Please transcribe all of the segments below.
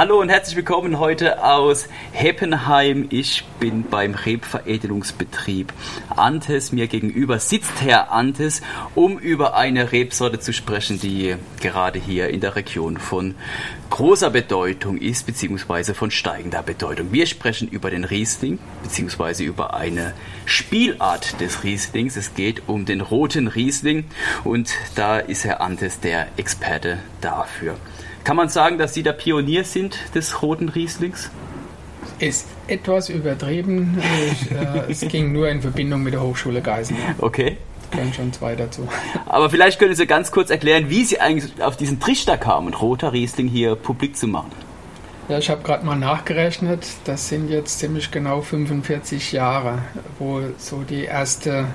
Hallo und herzlich willkommen heute aus Heppenheim. Ich bin beim Rebveredelungsbetrieb Antes. Mir gegenüber sitzt Herr Antes, um über eine Rebsorte zu sprechen, die gerade hier in der Region von großer Bedeutung ist, beziehungsweise von steigender Bedeutung. Wir sprechen über den Riesling, beziehungsweise über eine Spielart des Rieslings. Es geht um den roten Riesling und da ist Herr Antes der Experte dafür. Kann man sagen, dass Sie der Pionier sind des roten Rieslings? Ist etwas übertrieben. Ich, äh, es ging nur in Verbindung mit der Hochschule Geisen. Okay. Können schon zwei dazu. Aber vielleicht können Sie ganz kurz erklären, wie Sie eigentlich auf diesen Trichter kamen, roter Riesling hier publik zu machen. Ja, ich habe gerade mal nachgerechnet. Das sind jetzt ziemlich genau 45 Jahre, wo so die erste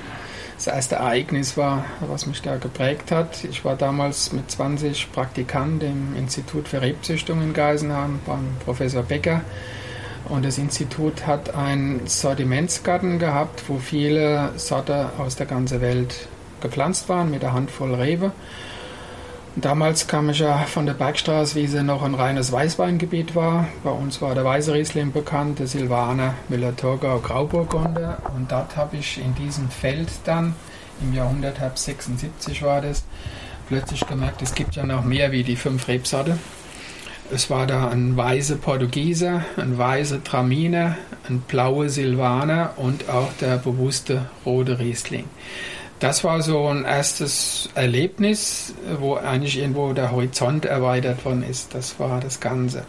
das erste Ereignis war, was mich da geprägt hat. Ich war damals mit 20 Praktikant im Institut für Rebzüchtung in Geisenheim beim Professor Becker. Und das Institut hat einen Sortimentsgarten gehabt, wo viele Sorte aus der ganzen Welt gepflanzt waren, mit einer Handvoll Rebe. Damals kam ich ja von der Bergstraße, wie sie noch ein reines Weißweingebiet war. Bei uns war der Weiße Riesling bekannt, der Silvaner, Müller-Thurgau, Grauburgunder. Und dort habe ich in diesem Feld dann, im Jahrhundert 76 war das, plötzlich gemerkt, es gibt ja noch mehr wie die fünf Rebsorte. Es war da ein weißer Portugieser, ein weißer Traminer, ein blauer Silvaner und auch der bewusste rote Riesling das war so ein erstes Erlebnis, wo eigentlich irgendwo der Horizont erweitert worden ist. Das war das Ganze.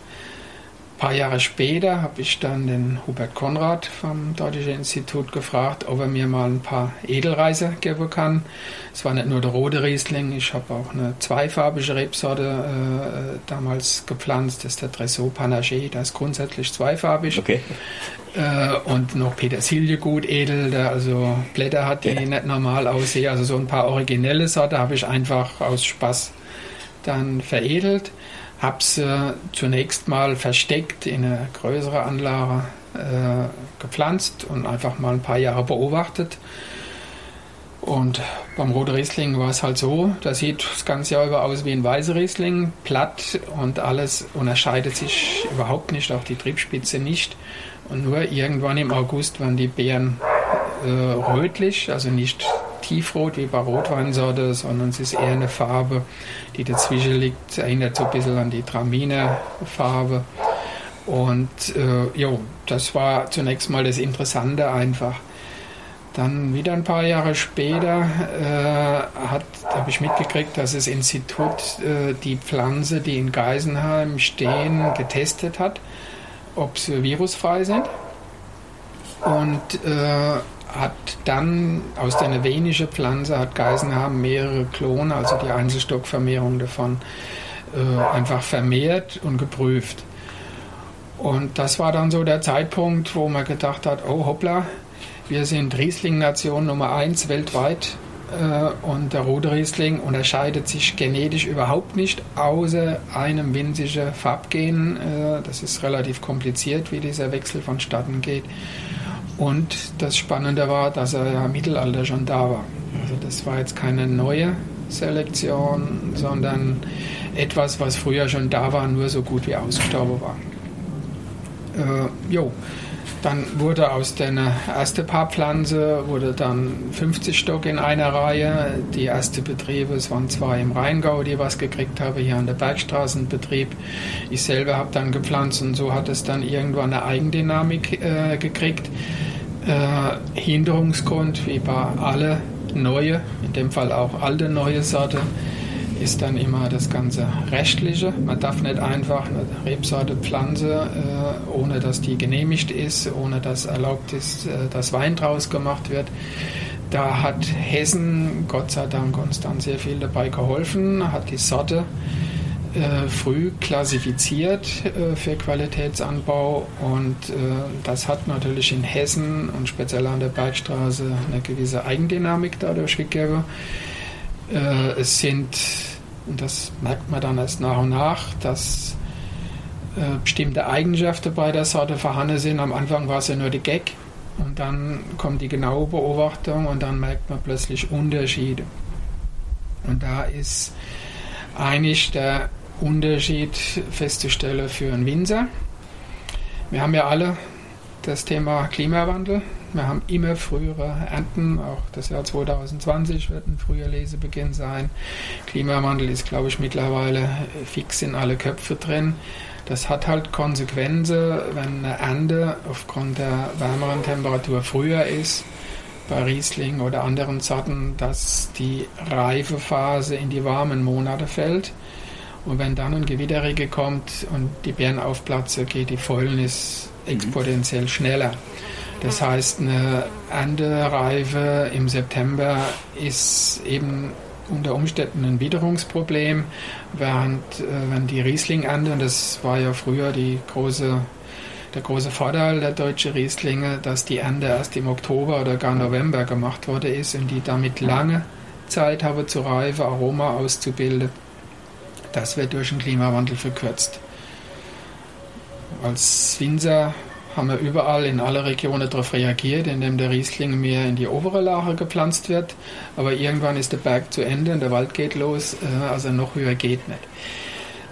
Ein paar Jahre später habe ich dann den Hubert Konrad vom Deutschen Institut gefragt, ob er mir mal ein paar Edelreise geben kann. Es war nicht nur der rote Riesling, ich habe auch eine zweifarbige Rebsorte äh, damals gepflanzt, das ist der Dressot Panaché, das ist grundsätzlich zweifarbig. Okay. Äh, und noch Petersilie gut edel, der also Blätter hat, die ja. nicht normal aussehen. Also so ein paar originelle Sorte habe ich einfach aus Spaß dann veredelt habe sie zunächst mal versteckt in eine größere Anlage äh, gepflanzt und einfach mal ein paar Jahre beobachtet. Und beim Rote Riesling war es halt so, da sieht das ganze Jahr über aus wie ein weißer Riesling, platt und alles unterscheidet sich überhaupt nicht, auch die Triebspitze nicht. Und nur irgendwann im August waren die Beeren äh, rötlich, also nicht tiefrot wie bei Rotweinsorte, sondern es ist eher eine Farbe, die dazwischen liegt, erinnert so ein bisschen an die Traminer-Farbe. Und äh, jo, das war zunächst mal das Interessante einfach. Dann wieder ein paar Jahre später äh, habe ich mitgekriegt, dass das Institut äh, die Pflanze, die in Geisenheim stehen, getestet hat, ob sie virusfrei sind. Und äh, hat dann aus der venischen Pflanze hat Geisenheim mehrere Klone, also die Einzelstockvermehrung davon, äh, einfach vermehrt und geprüft. Und das war dann so der Zeitpunkt, wo man gedacht hat, oh hoppla, wir sind Riesling-Nation Nummer 1 weltweit und der rote Riesling unterscheidet sich genetisch überhaupt nicht, außer einem winzigen Farbgen. Äh, das ist relativ kompliziert, wie dieser Wechsel vonstatten geht. Und das Spannende war, dass er ja im Mittelalter schon da war. Also das war jetzt keine neue Selektion, sondern etwas, was früher schon da war, nur so gut wie ausgestorben war. Äh, jo, dann wurde aus der ersten Paarpflanze wurde dann 50 Stock in einer Reihe. Die ersten Betriebe, es waren zwei im Rheingau, die was gekriegt haben, hier an der Bergstraßenbetrieb. Ich selber habe dann gepflanzt und so hat es dann irgendwann eine Eigendynamik äh, gekriegt. Äh, Hinderungsgrund, wie bei alle neue, in dem Fall auch alte neue Sorte, ist dann immer das ganze Rechtliche. Man darf nicht einfach eine Rebsorte pflanzen, äh, ohne dass die genehmigt ist, ohne dass erlaubt ist, äh, dass Wein draus gemacht wird. Da hat Hessen, Gott sei Dank, uns dann sehr viel dabei geholfen, hat die Sorte äh, früh klassifiziert für Qualitätsanbau und das hat natürlich in Hessen und speziell an der Bergstraße eine gewisse Eigendynamik dadurch gegeben. Äh, es sind, und das merkt man dann erst nach und nach, dass äh, bestimmte Eigenschaften bei der Sorte vorhanden sind. Am Anfang war es ja nur die Gag und dann kommt die genaue Beobachtung und dann merkt man plötzlich Unterschiede. Und da ist eigentlich der Unterschied festzustellen für einen Winzer. Wir haben ja alle das Thema Klimawandel. Wir haben immer frühere Ernten, auch das Jahr 2020 wird ein früher Lesebeginn sein. Klimawandel ist, glaube ich, mittlerweile fix in alle Köpfe drin. Das hat halt Konsequenzen, wenn eine Ernte aufgrund der wärmeren Temperatur früher ist, bei Riesling oder anderen Sorten, dass die Reifephase in die warmen Monate fällt. Und wenn dann ein Gewitterregen kommt und die Beeren aufplatzen, geht die Fäulnis exponentiell schneller. Das heißt, eine Erntereife im September ist eben unter Umständen ein Witterungsproblem, während äh, wenn die Riesling-Ernte, und das war ja früher die große, der große Vorteil der deutschen Rieslinge, dass die Ernte erst im Oktober oder gar November gemacht worden ist und die damit lange Zeit haben zu reifen, Aroma auszubilden. Das wird durch den Klimawandel verkürzt. Als Winzer haben wir überall in alle Regionen darauf reagiert, indem der Riesling mehr in die obere Lache gepflanzt wird. Aber irgendwann ist der Berg zu Ende und der Wald geht los, äh, also noch höher geht nicht.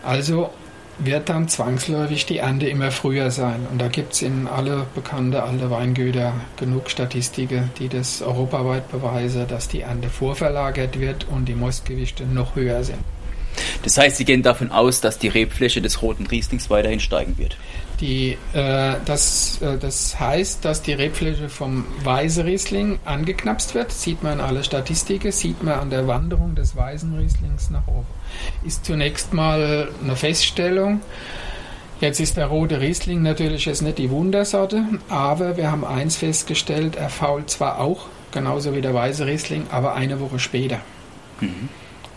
Also wird dann zwangsläufig die Ernte immer früher sein. Und da gibt es in alle bekannte alte Weingüter genug Statistiken, die das europaweit beweisen, dass die Ernte vorverlagert wird und die Mostgewichte noch höher sind. Das heißt, Sie gehen davon aus, dass die Rebfläche des roten Rieslings weiterhin steigen wird. Die, äh, das, äh, das heißt, dass die Rebfläche vom Weiße Riesling angeknapst wird. Sieht man in alle Statistiken, sieht man an der Wanderung des Weißen Rieslings nach oben. Ist zunächst mal eine Feststellung. Jetzt ist der rote Riesling natürlich jetzt nicht die Wundersorte, aber wir haben eins festgestellt, er fault zwar auch, genauso wie der weiße Riesling, aber eine Woche später. Mhm.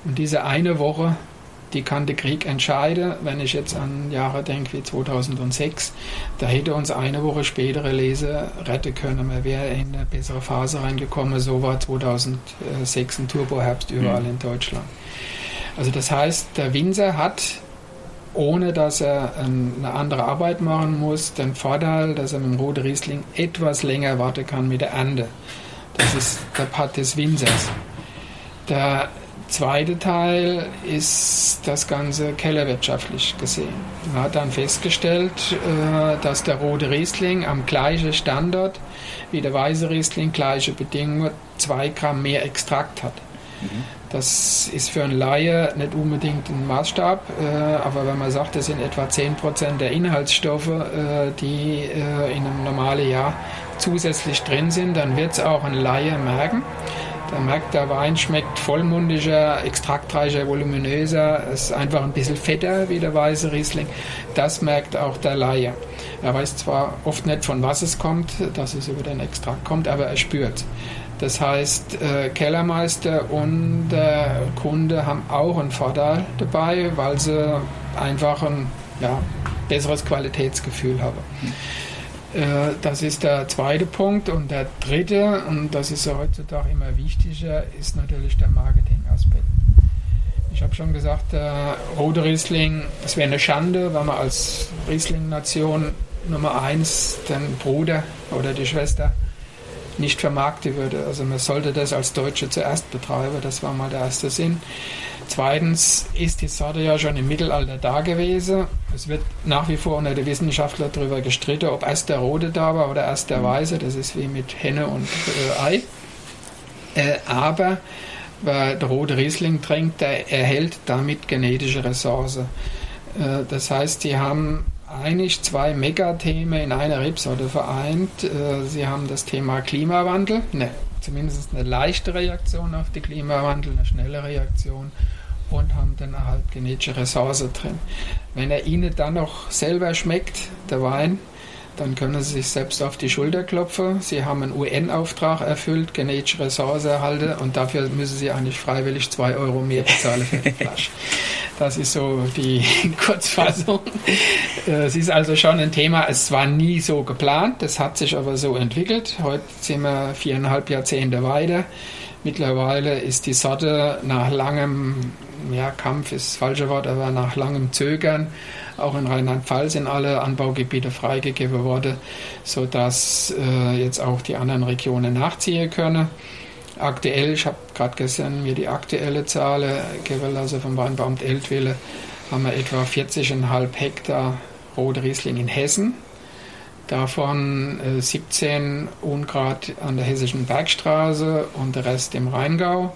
Und diese eine Woche die kann der Krieg entscheiden. Wenn ich jetzt an Jahre denke wie 2006, da hätte uns eine Woche spätere Lese retten können. Man wäre in eine bessere Phase reingekommen. So war 2006 ein Turboherbst überall mhm. in Deutschland. Also das heißt, der Winzer hat ohne dass er eine andere Arbeit machen muss, den Vorteil, dass er mit dem Rote Riesling etwas länger warten kann mit der Ernte. Das ist der Part des Winzers. Der zweite Teil ist das Ganze kellerwirtschaftlich gesehen. Man hat dann festgestellt, äh, dass der rote Riesling am gleichen Standort wie der weiße Riesling, gleiche Bedingungen, zwei Gramm mehr Extrakt hat. Mhm. Das ist für einen Laie nicht unbedingt ein Maßstab, äh, aber wenn man sagt, das sind etwa 10% der Inhaltsstoffe, äh, die in einem normalen Jahr zusätzlich drin sind, dann wird es auch ein Laie merken. Da merkt der Wein schmeckt vollmundiger, extraktreicher, voluminöser, ist einfach ein bisschen fetter wie der weiße Riesling. Das merkt auch der Laie. Er weiß zwar oft nicht, von was es kommt, dass es über den Extrakt kommt, aber er spürt. Das heißt, äh, Kellermeister und der Kunde haben auch einen Vorteil dabei, weil sie einfach ein ja, besseres Qualitätsgefühl haben. Äh, das ist der zweite Punkt. Und der dritte, und das ist heutzutage immer wichtiger, ist natürlich der Marketingaspekt. Ich habe schon gesagt, der rote Riesling, es wäre eine Schande, wenn man als Riesling-Nation Nummer eins den Bruder oder die Schwester nicht vermarkten würde. Also man sollte das als Deutsche zuerst betreiben, das war mal der erste Sinn. Zweitens ist die Sorte ja schon im Mittelalter da gewesen. Es wird nach wie vor unter den Wissenschaftlern darüber gestritten, ob erst der Rote da war oder erst der Weiße. Das ist wie mit Henne und äh, Ei. Äh, aber wer der rote Riesling trinkt, der erhält damit genetische Ressourcen. Äh, das heißt, sie haben eigentlich zwei Megathemen in einer Rebsorte vereint. Äh, sie haben das Thema Klimawandel, ne, zumindest eine leichte Reaktion auf den Klimawandel, eine schnelle Reaktion und haben dann halt genetische Ressourcen drin. Wenn er ihnen dann noch selber schmeckt, der Wein, dann können sie sich selbst auf die Schulter klopfen. Sie haben einen UN-Auftrag erfüllt, genetische Ressourcen erhalten und dafür müssen sie eigentlich freiwillig zwei Euro mehr bezahlen für die Flasche. Das ist so die Kurzfassung. Es ist also schon ein Thema, es war nie so geplant, das hat sich aber so entwickelt. Heute sind wir viereinhalb Jahrzehnte weiter. Mittlerweile ist die Sorte nach langem ja, Kampf ist das falsche Wort, aber nach langem Zögern auch in Rheinland-Pfalz in alle Anbaugebiete freigegeben worden, sodass äh, jetzt auch die anderen Regionen nachziehen können. Aktuell, ich habe gerade gestern mir die aktuelle Zahl gegeben, also vom Weinbauamt Eltville, haben wir etwa 40,5 Hektar Rotriesling in Hessen. Davon 17 äh, Ungrad an der Hessischen Bergstraße und der Rest im Rheingau.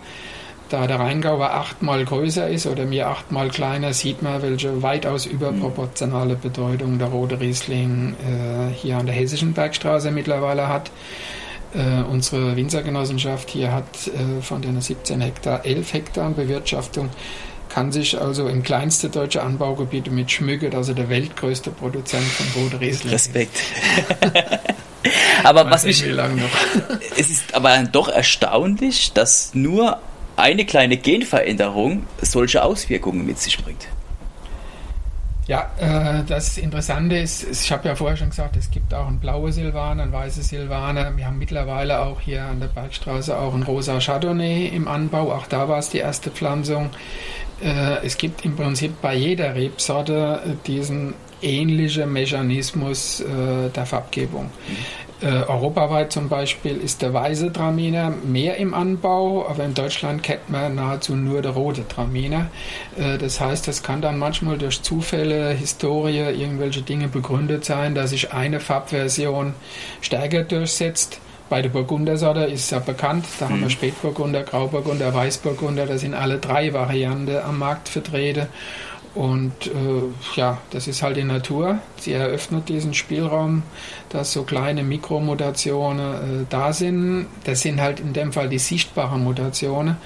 Da der Rheingau aber achtmal größer ist oder mir achtmal kleiner, sieht man, welche weitaus überproportionale Bedeutung der Rote Riesling äh, hier an der Hessischen Bergstraße mittlerweile hat. Äh, unsere Winzergenossenschaft hier hat äh, von den 17 Hektar 11 Hektar Bewirtschaftung kann sich also im kleinste deutsche Anbaugebiet mit schmücken, also der weltgrößte Produzent von Rot Riesling. Respekt. aber was mich, es ist aber doch erstaunlich, dass nur eine kleine Genveränderung solche Auswirkungen mit sich bringt. Ja, äh, das Interessante ist, ich habe ja vorher schon gesagt, es gibt auch einen blaue Silvaner, einen weiße Silvaner. Wir haben mittlerweile auch hier an der Bergstraße auch einen rosa Chardonnay im Anbau. Auch da war es die erste Pflanzung. Äh, es gibt im Prinzip bei jeder Rebsorte diesen ähnlichen Mechanismus äh, der Farbgebung. Mhm. Äh, europaweit zum Beispiel ist der weiße Traminer mehr im Anbau, aber in Deutschland kennt man nahezu nur der rote Traminer. Äh, das heißt, es kann dann manchmal durch Zufälle, Historie, irgendwelche Dinge begründet sein, dass sich eine Farbversion stärker durchsetzt. Bei der Burgundersorte ist es ja bekannt, da mhm. haben wir mhm. Spätburgunder, Grauburgunder, Weißburgunder, da sind alle drei Varianten am Markt vertreten. Und äh, ja, das ist halt die Natur. Sie eröffnet diesen Spielraum, dass so kleine Mikromutationen äh, da sind. Das sind halt in dem Fall die sichtbaren Mutationen.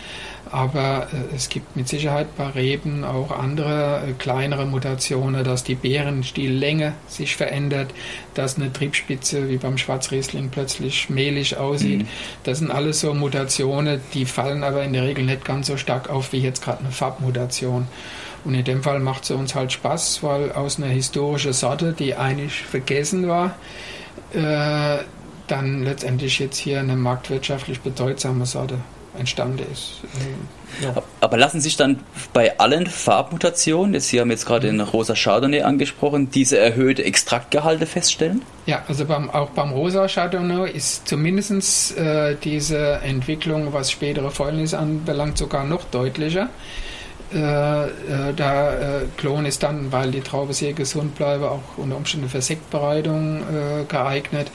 Aber äh, es gibt mit Sicherheit bei Reben auch andere äh, kleinere Mutationen, dass die Beerenstiellänge sich verändert, dass eine Triebspitze wie beim Schwarzriesling plötzlich mehlig aussieht. Mhm. Das sind alles so Mutationen, die fallen aber in der Regel nicht ganz so stark auf wie jetzt gerade eine Farbmutation. Und in dem Fall macht es uns halt Spaß, weil aus einer historischen Sorte, die eigentlich vergessen war, äh, dann letztendlich jetzt hier eine marktwirtschaftlich bedeutsame Sorte entstanden ist. Ja. Aber lassen sich dann bei allen Farbmutationen, jetzt Sie haben jetzt gerade den rosa Chardonnay angesprochen, diese erhöhte Extraktgehalte feststellen? Ja, also beim, auch beim rosa Chardonnay ist zumindest äh, diese Entwicklung, was spätere Fäulnis anbelangt, sogar noch deutlicher. Äh, äh, der äh, Klon ist dann, weil die Traube sehr gesund bleibt, auch unter Umständen für Sektbereitung geeignet.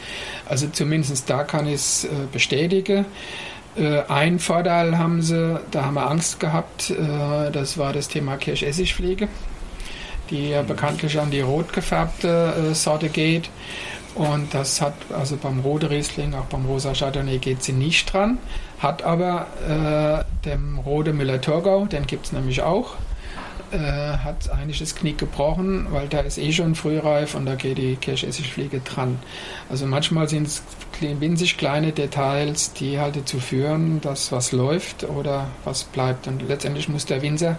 Also zumindest da kann ich es bestätigen. Ein Vorteil haben sie, da haben wir Angst gehabt, das war das Thema Kirschessigpflege, die ja bekanntlich an die rot gefärbte Sorte geht. Und das hat also beim Rode Riesling, auch beim Rosa Chardonnay geht sie nicht dran. Hat aber äh, dem Rode Müller-Thurgau, den gibt es nämlich auch, äh, hat eigentlich das Knick gebrochen, weil da ist eh schon frühreif und da geht die Kirschessigfliege dran. Also manchmal sind es winzig kleine Details, die halt dazu führen, dass was läuft oder was bleibt. Und letztendlich muss der Winzer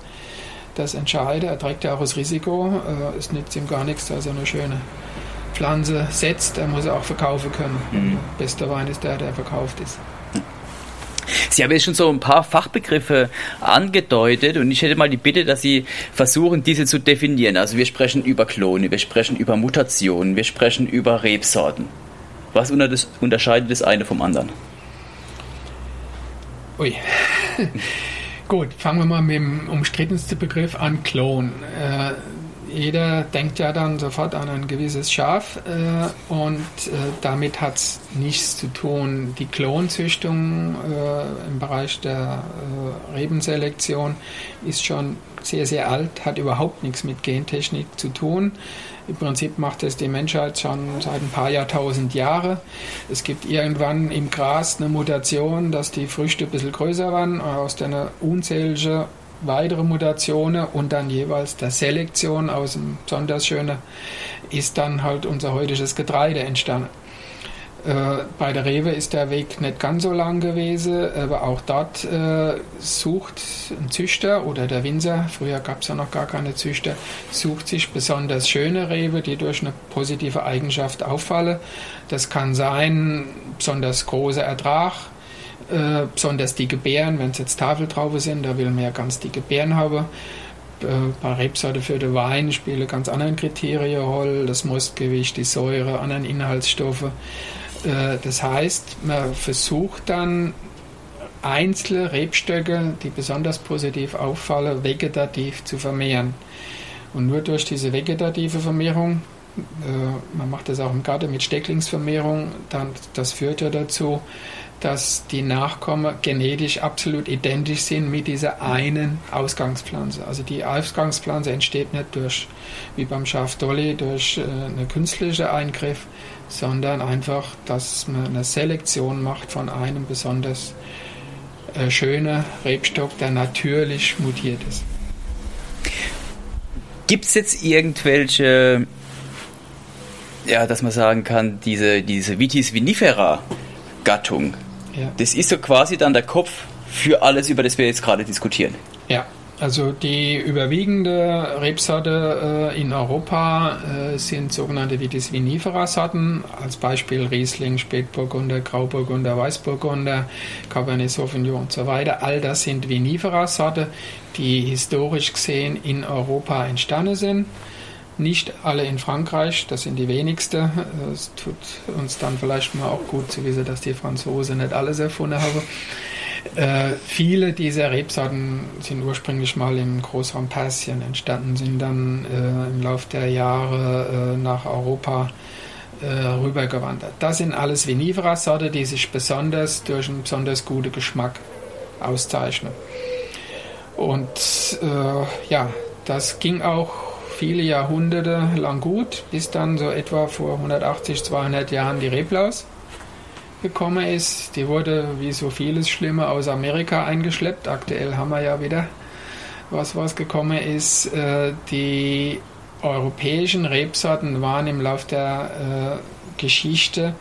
das entscheiden. Er trägt ja auch das Risiko. Äh, es nützt ihm gar nichts, dass er eine schöne Pflanze setzt. Er muss auch verkaufen können. Mhm. Der beste Wein ist der, der verkauft ist. Sie haben jetzt schon so ein paar Fachbegriffe angedeutet und ich hätte mal die Bitte, dass Sie versuchen, diese zu definieren. Also wir sprechen über Klone, wir sprechen über Mutationen, wir sprechen über Rebsorten. Was unterscheidet das eine vom anderen? Ui. Gut, fangen wir mal mit dem umstrittensten Begriff an, Klon. Jeder denkt ja dann sofort an ein gewisses Schaf äh, und äh, damit hat es nichts zu tun. Die Klonzüchtung äh, im Bereich der äh, Rebenselektion ist schon sehr, sehr alt, hat überhaupt nichts mit Gentechnik zu tun. Im Prinzip macht es die Menschheit schon seit ein paar Jahrtausend Jahre. Es gibt irgendwann im Gras eine Mutation, dass die Früchte ein bisschen größer waren, aus der unzählige weitere Mutationen und dann jeweils der Selektion aus dem besonders schönen ist dann halt unser heutiges Getreide entstanden. Äh, bei der Rewe ist der Weg nicht ganz so lang gewesen, aber auch dort äh, sucht ein Züchter oder der Winzer, früher gab es ja noch gar keine Züchter, sucht sich besonders schöne Rewe, die durch eine positive Eigenschaft auffallen. Das kann sein, besonders großer Ertrag, äh, besonders die Gebären, wenn es jetzt Tafeltraube sind, da will man ja ganz dicke Beeren haben. Äh, bei Rebsorte für den Wein spielen ganz andere Kriterien Rolle, das Mostgewicht, die Säure, anderen Inhaltsstoffe. Äh, das heißt, man versucht dann einzelne Rebstöcke, die besonders positiv auffallen, vegetativ zu vermehren. Und nur durch diese vegetative Vermehrung, man macht das auch im Garten mit Stecklingsvermehrung, dann, das führt ja dazu, dass die Nachkommen genetisch absolut identisch sind mit dieser einen Ausgangspflanze. Also die Ausgangspflanze entsteht nicht durch, wie beim Schaf Dolly, durch äh, einen künstlichen Eingriff, sondern einfach, dass man eine Selektion macht von einem besonders äh, schönen Rebstock, der natürlich mutiert ist. Gibt es jetzt irgendwelche, ja, dass man sagen kann, diese, diese Vitis vinifera Gattung, ja. das ist so quasi dann der Kopf für alles, über das wir jetzt gerade diskutieren. Ja, also die überwiegende Rebsorte äh, in Europa äh, sind sogenannte Vitis vinifera Sorten, als Beispiel Riesling, Spätburgunder, Grauburgunder, Weißburgunder, Cabernet Sauvignon und so weiter. All das sind vinifera Sorten, die historisch gesehen in Europa entstanden sind. Nicht alle in Frankreich, das sind die wenigsten. Es tut uns dann vielleicht mal auch gut zu wissen, dass die Franzosen nicht alles erfunden haben. Äh, viele dieser Rebsorten sind ursprünglich mal im Großraum Persien entstanden, sind dann äh, im Laufe der Jahre äh, nach Europa äh, rübergewandert. Das sind alles Vinifera-Sorte, die sich besonders durch einen besonders guten Geschmack auszeichnen. Und äh, ja, das ging auch viele Jahrhunderte lang gut, bis dann so etwa vor 180, 200 Jahren die Reblaus gekommen ist. Die wurde wie so vieles Schlimme aus Amerika eingeschleppt. Aktuell haben wir ja wieder was, was gekommen ist. Äh, die europäischen Rebsorten waren im Lauf der äh, Geschichte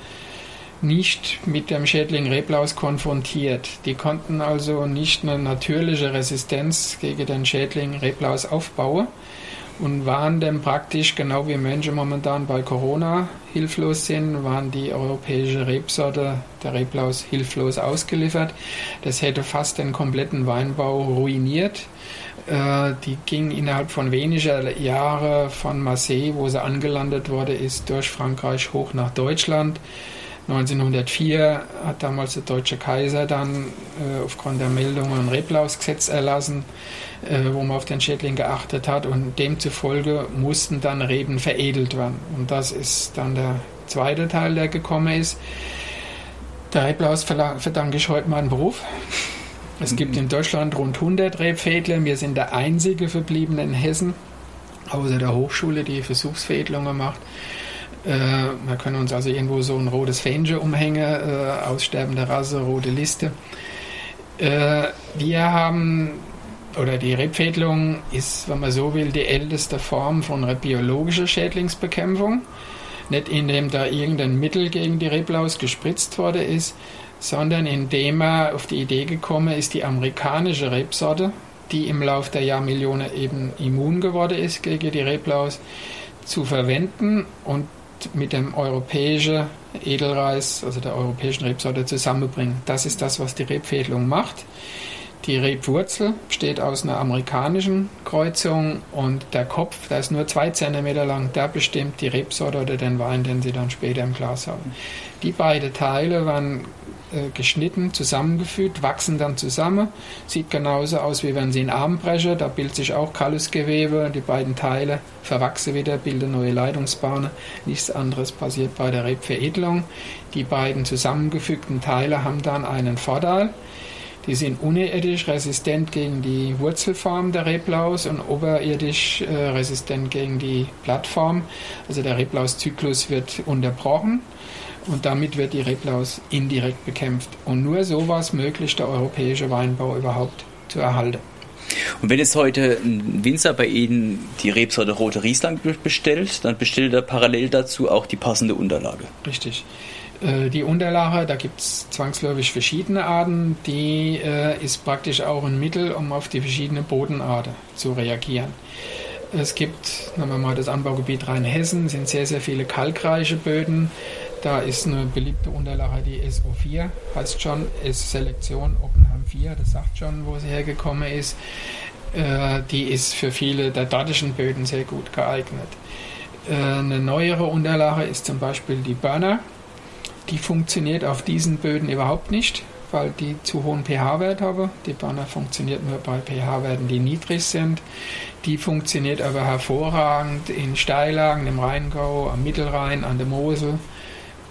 nicht mit dem Schädling Reblaus konfrontiert. Die konnten also nicht eine natürliche Resistenz gegen den Schädling Reblaus aufbauen und waren dann praktisch, genau wie Menschen momentan bei Corona hilflos sind, waren die europäische Rebsorte der Reblaus hilflos ausgeliefert. Das hätte fast den kompletten Weinbau ruiniert. Äh, die ging innerhalb von weniger Jahren von Marseille, wo sie angelandet wurde, ist durch Frankreich hoch nach Deutschland. 1904 hat damals der deutsche Kaiser dann äh, aufgrund der Meldungen ein Reblausgesetz erlassen äh, wo man auf den Schädling geachtet hat und demzufolge mussten dann Reben veredelt werden. Und das ist dann der zweite Teil, der gekommen ist. Der Reblaus verdanke ich heute meinen Beruf. Es gibt in Deutschland rund 100 Rebfädler. Wir sind der einzige verbliebene in Hessen, außer der Hochschule, die Versuchsveredelungen macht. Äh, wir können uns also irgendwo so ein rotes Fähnchen umhängen, äh, aussterbende Rasse, rote Liste. Äh, wir haben oder die Rebfädelung ist, wenn man so will, die älteste Form von biologischer Schädlingsbekämpfung. Nicht indem da irgendein Mittel gegen die Reblaus gespritzt worden ist, sondern indem er auf die Idee gekommen ist, die amerikanische Rebsorte, die im Laufe der Jahrmillionen eben immun geworden ist gegen die Reblaus, zu verwenden und mit dem europäischen Edelreis, also der europäischen Rebsorte, zusammenbringen. Das ist das, was die Rebfädelung macht. Die Rebwurzel besteht aus einer amerikanischen Kreuzung und der Kopf, der ist nur zwei Zentimeter lang, der bestimmt die Rebsorte oder den Wein, den Sie dann später im Glas haben. Die beiden Teile werden äh, geschnitten, zusammengefügt, wachsen dann zusammen. Sieht genauso aus, wie wenn Sie einen Arm brechen. Da bildet sich auch Kallusgewebe. Die beiden Teile verwachsen wieder, bilden neue Leitungsbahnen. Nichts anderes passiert bei der Rebveredelung. Die beiden zusammengefügten Teile haben dann einen Vorteil die sind unterirdisch resistent gegen die Wurzelform der Reblaus und oberirdisch äh, resistent gegen die Blattform. Also der Reblauszyklus wird unterbrochen und damit wird die Reblaus indirekt bekämpft. Und nur so war es möglich, der europäische Weinbau überhaupt zu erhalten. Und wenn jetzt heute ein Winzer bei Ihnen die Rebsorte Rote Riesling bestellt, dann bestellt er parallel dazu auch die passende Unterlage. Richtig. Äh, die Unterlage, da gibt es zwangsläufig verschiedene Arten. Die äh, ist praktisch auch ein Mittel, um auf die verschiedenen Bodenarten zu reagieren. Es gibt, nehmen wir mal das Anbaugebiet Rheinhessen, sind sehr, sehr viele kalkreiche Böden. Da ist eine beliebte Unterlage die SO4, heißt schon, ist Selektion Oppenheim 4, das sagt schon, wo sie hergekommen ist. Äh, die ist für viele der dortischen Böden sehr gut geeignet. Äh, eine neuere Unterlage ist zum Beispiel die Burner die funktioniert auf diesen Böden überhaupt nicht, weil die zu hohen pH-Wert haben. Die Birne funktioniert nur bei pH-Werten, die niedrig sind. Die funktioniert aber hervorragend in Steillagen, im Rheingau, am Mittelrhein, an der Mosel,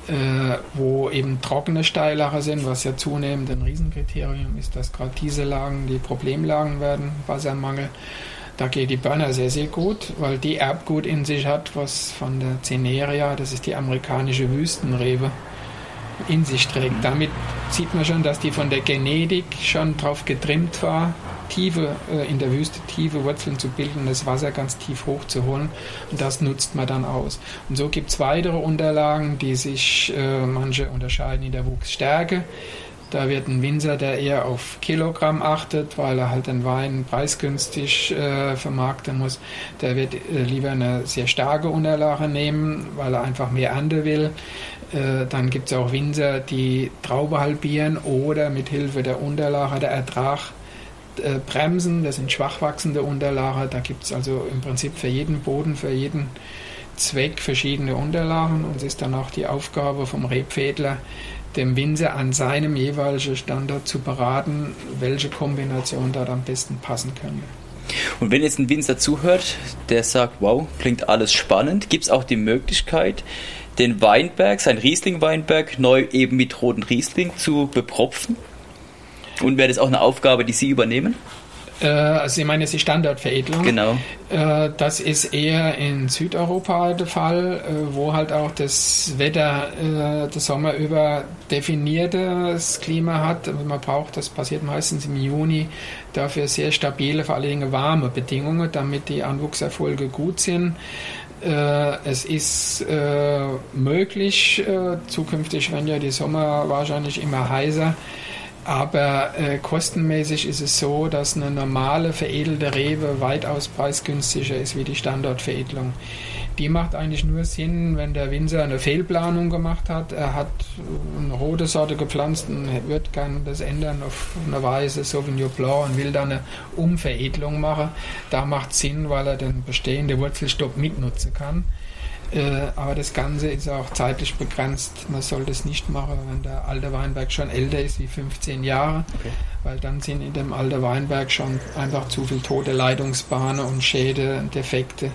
äh, wo eben trockene Steillagen sind, was ja zunehmend ein Riesenkriterium ist, dass gerade diese Lagen die Problemlagen werden, Wassermangel. Da geht die Birne sehr, sehr gut, weil die Erbgut in sich hat, was von der Ceneria, das ist die amerikanische Wüstenrebe, in sich trägt. Damit sieht man schon, dass die von der Genetik schon darauf getrimmt war, tiefe, äh, in der Wüste tiefe Wurzeln zu bilden, das Wasser ganz tief hochzuholen. Und das nutzt man dann aus. Und so gibt es weitere Unterlagen, die sich äh, manche unterscheiden in der Wuchsstärke. Da wird ein Winzer, der eher auf Kilogramm achtet, weil er halt den Wein preisgünstig äh, vermarkten muss, der wird äh, lieber eine sehr starke Unterlage nehmen, weil er einfach mehr Ernte will. Äh, dann gibt es auch Winzer, die Traube halbieren oder mit Hilfe der Unterlage der Ertrag äh, bremsen. Das sind schwach wachsende Unterlagen. Da gibt es also im Prinzip für jeden Boden, für jeden Zweck verschiedene Unterlagen. Und es ist dann auch die Aufgabe vom Rebfädler, dem Winzer an seinem jeweiligen Standort zu beraten, welche Kombination dort am besten passen könnte. Und wenn jetzt ein Winzer zuhört, der sagt, wow, klingt alles spannend, gibt es auch die Möglichkeit, den Weinberg, sein Riesling-Weinberg, neu eben mit roten Riesling zu bepropfen? Und wäre das auch eine Aufgabe, die Sie übernehmen? Äh, also Sie meinen jetzt die Standardveredelung? Genau. Äh, das ist eher in Südeuropa der Fall, äh, wo halt auch das Wetter das Sommer über definiertes Klima hat. Also man braucht, das passiert meistens im Juni, dafür sehr stabile, vor allen Dingen warme Bedingungen, damit die Anwuchserfolge gut sind. Es ist möglich, zukünftig, wenn ja die Sommer wahrscheinlich immer heißer, aber äh, kostenmäßig ist es so, dass eine normale veredelte Rebe weitaus preisgünstiger ist wie die Standardveredelung. Die macht eigentlich nur Sinn, wenn der Winzer eine Fehlplanung gemacht hat. Er hat eine rote Sorte gepflanzt und wird gerne das ändern auf eine weiße Sauvignon Blanc und will dann eine Umveredelung machen. Da macht Sinn, weil er den bestehenden Wurzelstopp mitnutzen kann. Äh, aber das Ganze ist auch zeitlich begrenzt. Man soll das nicht machen, wenn der alte Weinberg schon älter ist wie 15 Jahre, okay. weil dann sind in dem alten Weinberg schon einfach zu viele tote Leitungsbahnen und Schäde, Defekte.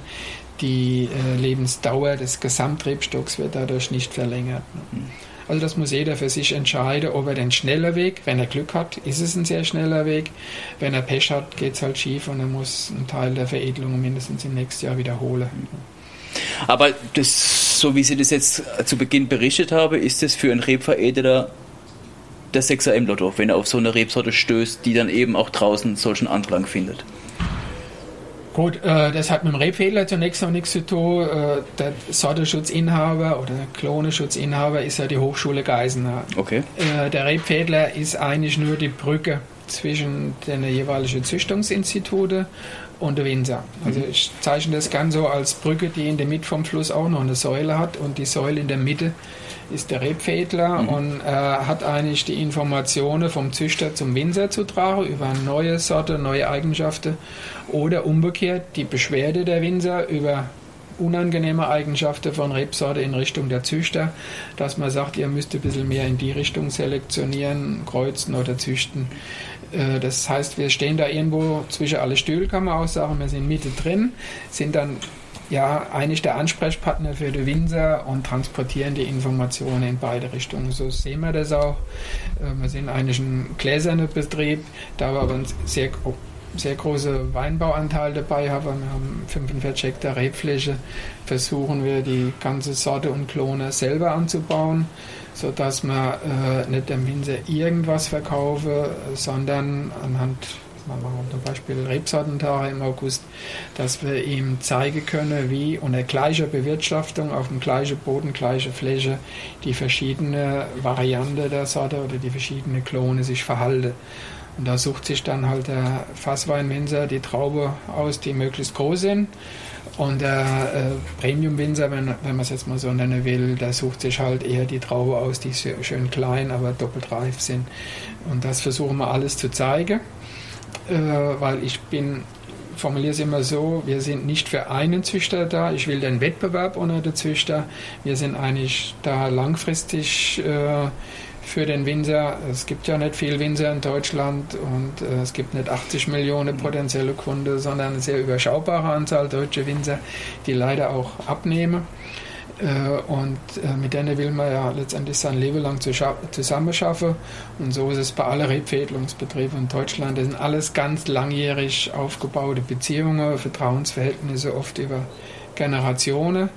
Die äh, Lebensdauer des Gesamtrebstocks wird dadurch nicht verlängert. Ne? Mhm. Also das muss jeder für sich entscheiden, ob er den schneller Weg, wenn er Glück hat, ist es ein sehr schneller Weg. Wenn er Pech hat, geht es halt schief und er muss einen Teil der Veredelung mindestens im nächsten Jahr wiederholen. Mhm. Aber das, so wie Sie das jetzt zu Beginn berichtet haben, ist es für einen Rebveredeler der 6er M-Lotto, wenn er auf so eine Rebsorte stößt, die dann eben auch draußen solchen Anklang findet. Gut, äh, das hat mit dem Rebfehler zunächst noch nichts zu tun. Äh, der Sorteschutzinhaber oder Kloneschutzinhaber ist ja die Hochschule Geisenau. Okay. Äh, der Rebfädler ist eigentlich nur die Brücke zwischen den jeweiligen Züchtungsinstituten und der Winzer. Also mhm. ich zeichne das Ganze so als Brücke, die in der Mitte vom Fluss auch noch eine Säule hat und die Säule in der Mitte ist der Rebfädler mhm. und äh, hat eigentlich die Informationen vom Züchter zum Winzer zu tragen über neue Sorte, neue Eigenschaften oder umgekehrt die Beschwerde der Winzer über unangenehme Eigenschaften von Rebsorte in Richtung der Züchter, dass man sagt, ihr müsst ein bisschen mehr in die Richtung selektionieren, kreuzen oder züchten. Äh, das heißt, wir stehen da irgendwo zwischen alle Stühle, kann man auch sagen, wir sind Mitte drin, sind dann ja eigentlich der Ansprechpartner für die Winzer und transportieren die Informationen in beide Richtungen. So sehen wir das auch. Äh, wir sind eigentlich ein gläserner Betrieb, da wir aber einen sehr, sehr großen Weinbauanteil dabei haben. Wir haben 45 Hektar Rebfläche, versuchen wir die ganze Sorte und Klone selber anzubauen sodass man äh, nicht dem Winzer irgendwas verkaufe, sondern anhand wir machen zum Beispiel Rebsortentage im August, dass wir ihm zeigen können, wie unter gleicher Bewirtschaftung auf dem gleichen Boden, gleiche Fläche die verschiedene Variante der Sorte oder die verschiedenen Klone sich verhalten. Und da sucht sich dann halt der Fassweinwinzer die Traube aus, die möglichst groß sind und der äh, Premium-Winzer, wenn, wenn man es jetzt mal so nennen will, der sucht sich halt eher die Traube aus, die schön klein, aber doppelt reif sind. Und das versuchen wir alles zu zeigen, äh, weil ich bin formuliere es immer so, wir sind nicht für einen Züchter da, ich will den Wettbewerb unter den Züchter, wir sind eigentlich da langfristig äh, für den Winzer. Es gibt ja nicht viel Winzer in Deutschland und äh, es gibt nicht 80 Millionen potenzielle Kunden, sondern eine sehr überschaubare Anzahl deutsche Winzer, die leider auch abnehmen. Äh, und äh, mit denen will man ja letztendlich sein Leben lang zusammenschaffen. Und so ist es bei allen Rebfädelungsbetrieben in Deutschland. Das sind alles ganz langjährig aufgebaute Beziehungen, Vertrauensverhältnisse, oft über Generationen.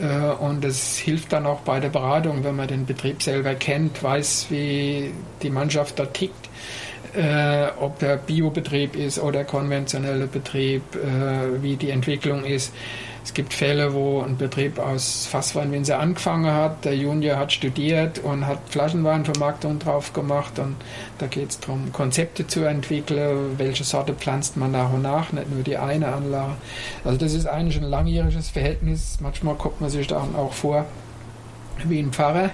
Äh, und das hilft dann auch bei der Beratung, wenn man den Betrieb selber kennt, weiß, wie die Mannschaft da tickt. Äh, ob der Biobetrieb ist oder konventionelle Betrieb, äh, wie die Entwicklung ist. Es gibt Fälle, wo ein Betrieb aus Fasswein, wenn sie angefangen hat, der Junior hat studiert und hat Flaschenweinvermarktung drauf gemacht und da geht es darum, Konzepte zu entwickeln, welche Sorte pflanzt man nach und nach, nicht nur die eine Anlage. Also das ist eigentlich ein langjähriges Verhältnis. Manchmal kommt man sich da auch vor wie ein Pfarrer.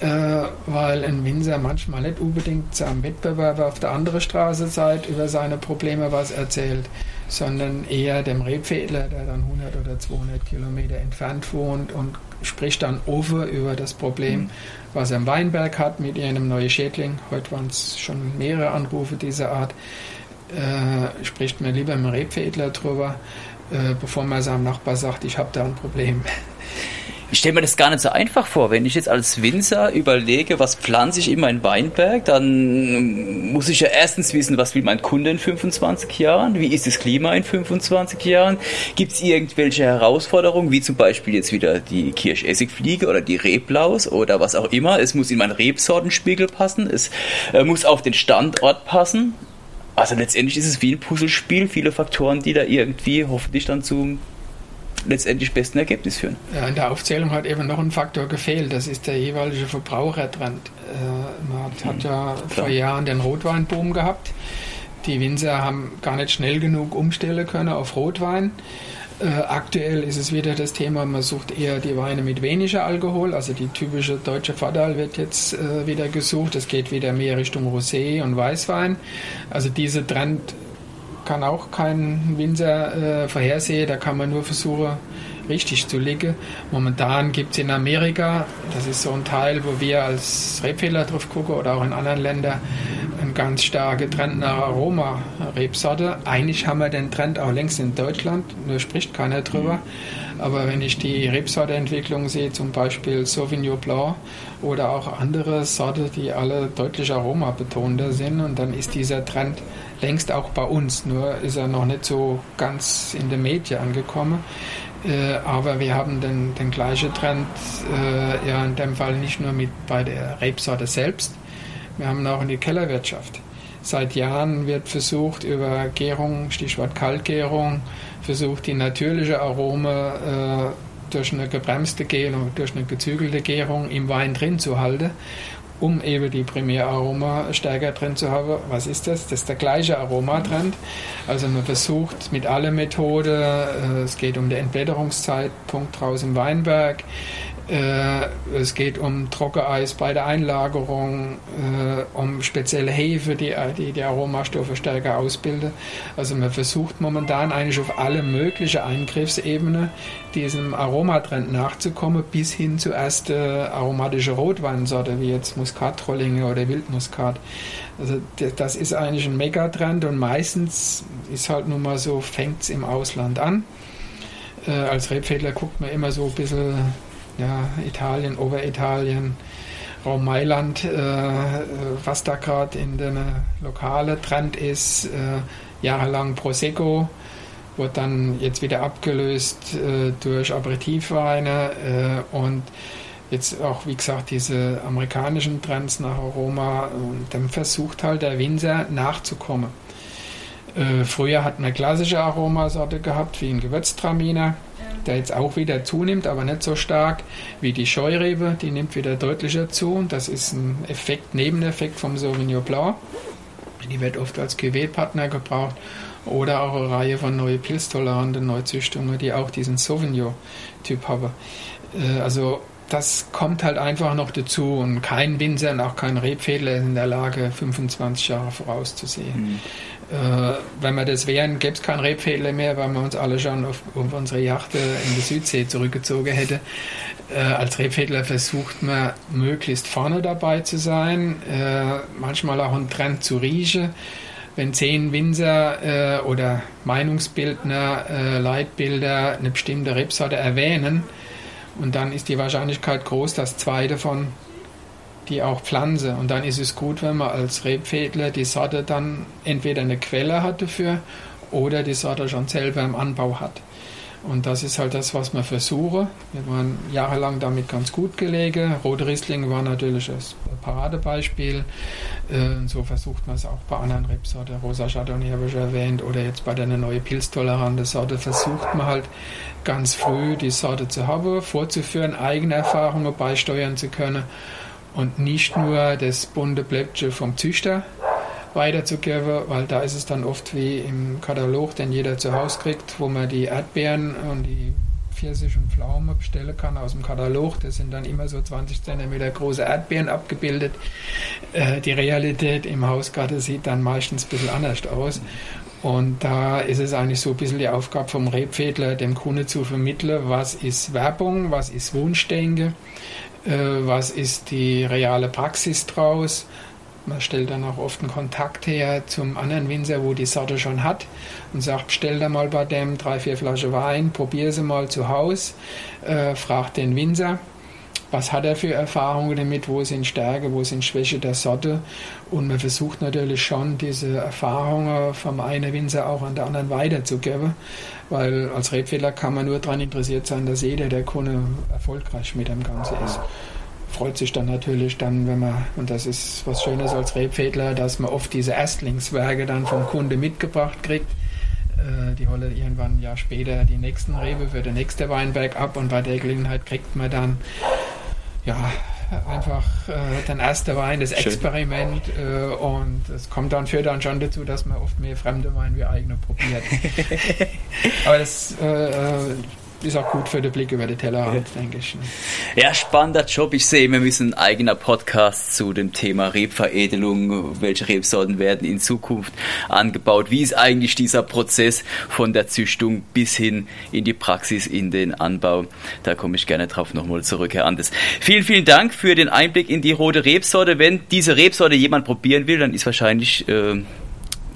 Äh, weil ein Winzer manchmal nicht unbedingt seinem Wettbewerber auf der anderen Straßenzeit über seine Probleme was erzählt, sondern eher dem Rebfädler, der dann 100 oder 200 Kilometer entfernt wohnt und spricht dann offen über das Problem, mhm. was er im Weinberg hat mit einem neuen Schädling. Heute waren es schon mehrere Anrufe dieser Art. Äh, spricht mir lieber dem Rebfädler drüber, äh, bevor man seinem Nachbar sagt, ich habe da ein Problem. Ich stelle mir das gar nicht so einfach vor. Wenn ich jetzt als Winzer überlege, was pflanze ich in meinen Weinberg, dann muss ich ja erstens wissen, was will mein Kunde in 25 Jahren, wie ist das Klima in 25 Jahren, gibt es irgendwelche Herausforderungen, wie zum Beispiel jetzt wieder die Kirschessigfliege oder die Reblaus oder was auch immer. Es muss in meinen Rebsortenspiegel passen, es äh, muss auf den Standort passen. Also letztendlich ist es wie ein Puzzlespiel, viele Faktoren, die da irgendwie hoffentlich dann zum letztendlich besten Ergebnis führen. Ja, in der Aufzählung hat eben noch ein Faktor gefehlt, das ist der jeweilige Verbrauchertrend. Äh, man hat, hat ja Klar. vor Jahren den Rotweinboom gehabt. Die Winzer haben gar nicht schnell genug umstellen können auf Rotwein. Äh, aktuell ist es wieder das Thema, man sucht eher die Weine mit weniger Alkohol, also die typische deutsche Fadal wird jetzt äh, wieder gesucht. Es geht wieder mehr Richtung Rosé und Weißwein. Also dieser Trend kann auch kein Winzer äh, vorhersehen, da kann man nur versuchen, richtig zu liegen. Momentan gibt es in Amerika, das ist so ein Teil, wo wir als Rebfehler drauf gucken oder auch in anderen Ländern, einen ganz starken Trend nach Aroma-Rebsorte. Eigentlich haben wir den Trend auch längst in Deutschland, nur spricht keiner drüber. Mhm. Aber wenn ich die Rebsorteentwicklung sehe, zum Beispiel Sauvignon Blanc oder auch andere Sorte, die alle deutlich aromabetonter sind, und dann ist dieser Trend längst auch bei uns, nur ist er noch nicht so ganz in der Medien angekommen. Äh, aber wir haben den, den gleichen Trend, äh, ja in dem Fall nicht nur mit bei der Rebsorte selbst, wir haben auch in die Kellerwirtschaft. Seit Jahren wird versucht, über Gärung, Stichwort Kaltgärung, versucht die natürliche Arome äh, durch eine gebremste Gärung, durch eine gezügelte Gärung im Wein drin zu halten um eben die Primäraroma stärker drin zu haben. Was ist das? Das ist der gleiche Aromatrend. Also man versucht mit allen Methoden, äh, es geht um den Entblätterungszeitpunkt draußen im Weinberg, es geht um Trockeneis bei der Einlagerung, äh, um spezielle Hefe, die, die Aromastoffe stärker ausbilden. Also man versucht momentan eigentlich auf alle möglichen Eingriffsebenen diesem Aromatrend nachzukommen, bis hin zu ersten aromatische Rotweinsorte, wie jetzt Muskatrollinge oder Wildmuskat. Also das ist eigentlich ein Megatrend und meistens ist halt nun mal so, fängt es im Ausland an. Äh, als Rebfädler guckt man immer so ein bisschen ja, Italien, Oberitalien, Raum Mailand, äh, was da gerade in der lokale Trend ist, äh, jahrelang Prosecco, wird dann jetzt wieder abgelöst äh, durch Aperitivweine äh, und jetzt auch, wie gesagt, diese amerikanischen Trends nach Aroma und dann versucht halt der Winzer nachzukommen. Äh, früher hat man klassische Aromasorte gehabt, wie ein Gewürztraminer der jetzt auch wieder zunimmt, aber nicht so stark wie die Scheurebe, die nimmt wieder deutlicher zu. Das ist ein Effekt, Nebeneffekt vom Sauvignon Blanc. Die wird oft als Cuvée-Partner gebraucht oder auch eine Reihe von neue pilztoleranten Neuzüchtungen, die auch diesen Sauvignon-Typ haben. Äh, also das kommt halt einfach noch dazu und kein Winzer und auch kein Rebfädler ist in der Lage, 25 Jahre vorauszusehen. Mhm. Äh, wenn wir das wären, gäbe es keinen Rebfädler mehr, weil wir uns alle schon auf, auf unsere Yachte in die Südsee zurückgezogen hätten. Äh, als Rebfädler versucht man, möglichst vorne dabei zu sein, äh, manchmal auch einen Trend zu riechen. Wenn zehn Winzer äh, oder Meinungsbildner, äh, Leitbilder eine bestimmte Rebsorte erwähnen, und dann ist die Wahrscheinlichkeit groß, dass zwei davon die auch pflanze. Und dann ist es gut, wenn man als Rebfädler die Sorte dann entweder eine Quelle hat dafür oder die Sorte schon selber im Anbau hat. Und das ist halt das, was wir versuchen. Wir waren jahrelang damit ganz gut gelegen. Rote Riesling war natürlich das Paradebeispiel. Äh, so versucht man es auch bei anderen Rebsorten. Rosa Chardonnay habe ich erwähnt. Oder jetzt bei der neuen pilztolerante Sorte versucht man halt ganz früh die Sorte zu haben, vorzuführen, eigene Erfahrungen beisteuern zu können und nicht nur das bunte Blättchen vom Züchter weiterzugeben, weil da ist es dann oft wie im Katalog, den jeder zu Hause kriegt, wo man die Erdbeeren und die Pfirsich und Pflaume bestellen kann aus dem Katalog. Das sind dann immer so 20 cm große Erdbeeren abgebildet. Äh, die Realität im Hausgarten sieht dann meistens ein bisschen anders aus. Und da ist es eigentlich so ein bisschen die Aufgabe vom Rebfädler, dem Kunde zu vermitteln, was ist Werbung, was ist Wunschdenke, was ist die reale Praxis draus? Man stellt dann auch oft einen Kontakt her zum anderen Winzer, wo die Sorte schon hat und sagt, stell da mal bei dem drei, vier Flaschen Wein, probier sie mal zu Hause, äh, fragt den Winzer, was hat er für Erfahrungen damit, wo sind Stärke, wo sind Schwäche der Sorte und man versucht natürlich schon diese Erfahrungen vom einen Winzer auch an der anderen weiterzugeben, weil als Rebfehler kann man nur daran interessiert sein, dass jeder der Kunde erfolgreich mit dem Ganzen ist freut sich dann natürlich dann, wenn man, und das ist was Schönes als Rebfädler, dass man oft diese Erstlingswerke dann vom Kunde mitgebracht kriegt. Äh, die holen irgendwann ein Jahr später die nächsten Rebe für den nächsten Weinberg ab und bei der Gelegenheit kriegt man dann ja, einfach äh, den ersten Wein, das Experiment äh, und es kommt dann für dann schon dazu, dass man oft mehr fremde Wein wie eigene probiert. Aber das äh, äh ist auch gut für den Blick über den Tellerrand, ja. denke ich. Ne? Ja, spannender Job. Ich sehe, wir müssen ein eigener Podcast zu dem Thema Rebveredelung, welche Rebsorten werden in Zukunft angebaut, wie ist eigentlich dieser Prozess von der Züchtung bis hin in die Praxis, in den Anbau. Da komme ich gerne drauf nochmal zurück, Herr Andes. Vielen, vielen Dank für den Einblick in die rote Rebsorte. Wenn diese Rebsorte jemand probieren will, dann ist wahrscheinlich äh,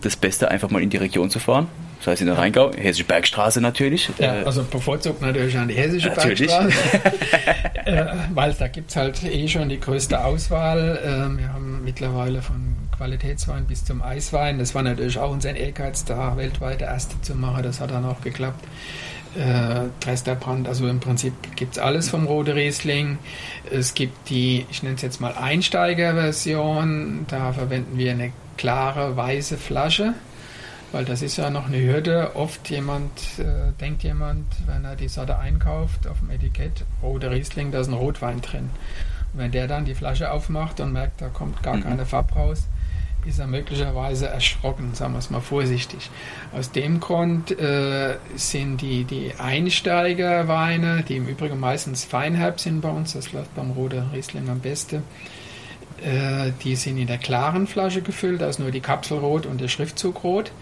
das Beste, einfach mal in die Region zu fahren. Das heißt in der Rheingau, Hessische Bergstraße natürlich. Ja, äh, also bevorzugt natürlich an die Hessische natürlich. Bergstraße, äh, weil da gibt es halt eh schon die größte Auswahl. Äh, wir haben mittlerweile von Qualitätswein bis zum Eiswein. Das war natürlich auch unser Ehrgeiz, da weltweit der erste zu machen. Das hat dann auch geklappt. Äh, Dresderbrand, also im Prinzip gibt es alles vom Rode Riesling. Es gibt die, ich nenne es jetzt mal Einsteigerversion, da verwenden wir eine klare weiße Flasche weil das ist ja noch eine Hürde. Oft jemand, äh, denkt jemand, wenn er die Sorte einkauft, auf dem Etikett, rote Riesling, da ist ein Rotwein drin. Und wenn der dann die Flasche aufmacht und merkt, da kommt gar mhm. keine Farbe raus, ist er möglicherweise erschrocken, sagen wir es mal vorsichtig. Aus dem Grund äh, sind die, die Einsteigerweine, die im Übrigen meistens feinherb sind bei uns, das läuft beim Rote Riesling am besten, die sind in der klaren Flasche gefüllt, da ist nur die Kapsel rot und der Schriftzug rot.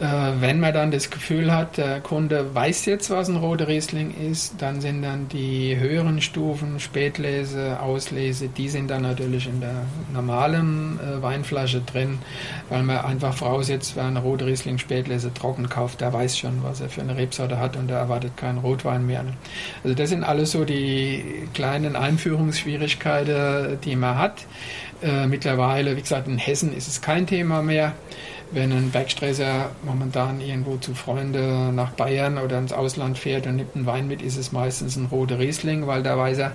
Äh, wenn man dann das Gefühl hat, der Kunde weiß jetzt, was ein roter Riesling ist, dann sind dann die höheren Stufen, Spätlese, Auslese, die sind dann natürlich in der normalen äh, Weinflasche drin, weil man einfach voraussetzt, wer einen roter Riesling Spätlese trocken kauft, der weiß schon, was er für eine Rebsorte hat und der erwartet keinen Rotwein mehr. Also das sind alles so die kleinen Einführungsschwierigkeiten, die man hat. Äh, mittlerweile, wie gesagt, in Hessen ist es kein Thema mehr wenn ein Bergstresser momentan irgendwo zu Freunden nach Bayern oder ins Ausland fährt und nimmt einen Wein mit, ist es meistens ein roter Riesling, weil da weiß er,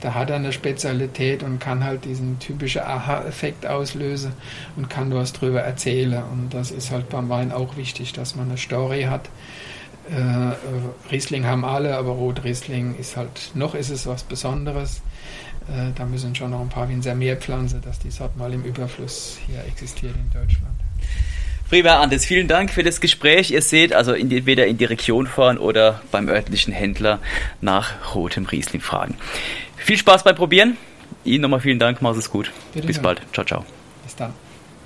da hat er eine Spezialität und kann halt diesen typischen Aha-Effekt auslösen und kann was drüber erzählen. Und das ist halt beim Wein auch wichtig, dass man eine Story hat. Äh, Riesling haben alle, aber Rot Riesling ist halt, noch ist es was Besonderes. Äh, da müssen schon noch ein paar Winzer mehr pflanzen, dass die Sorte mal im Überfluss hier existiert in Deutschland. Prima, Anders, vielen Dank für das Gespräch. Ihr seht, also entweder in die Region fahren oder beim örtlichen Händler nach rotem Riesling fragen. Viel Spaß beim Probieren. Ihnen nochmal vielen Dank, mach's es gut. Bitte Bis schön. bald. Ciao, ciao. Bis dann.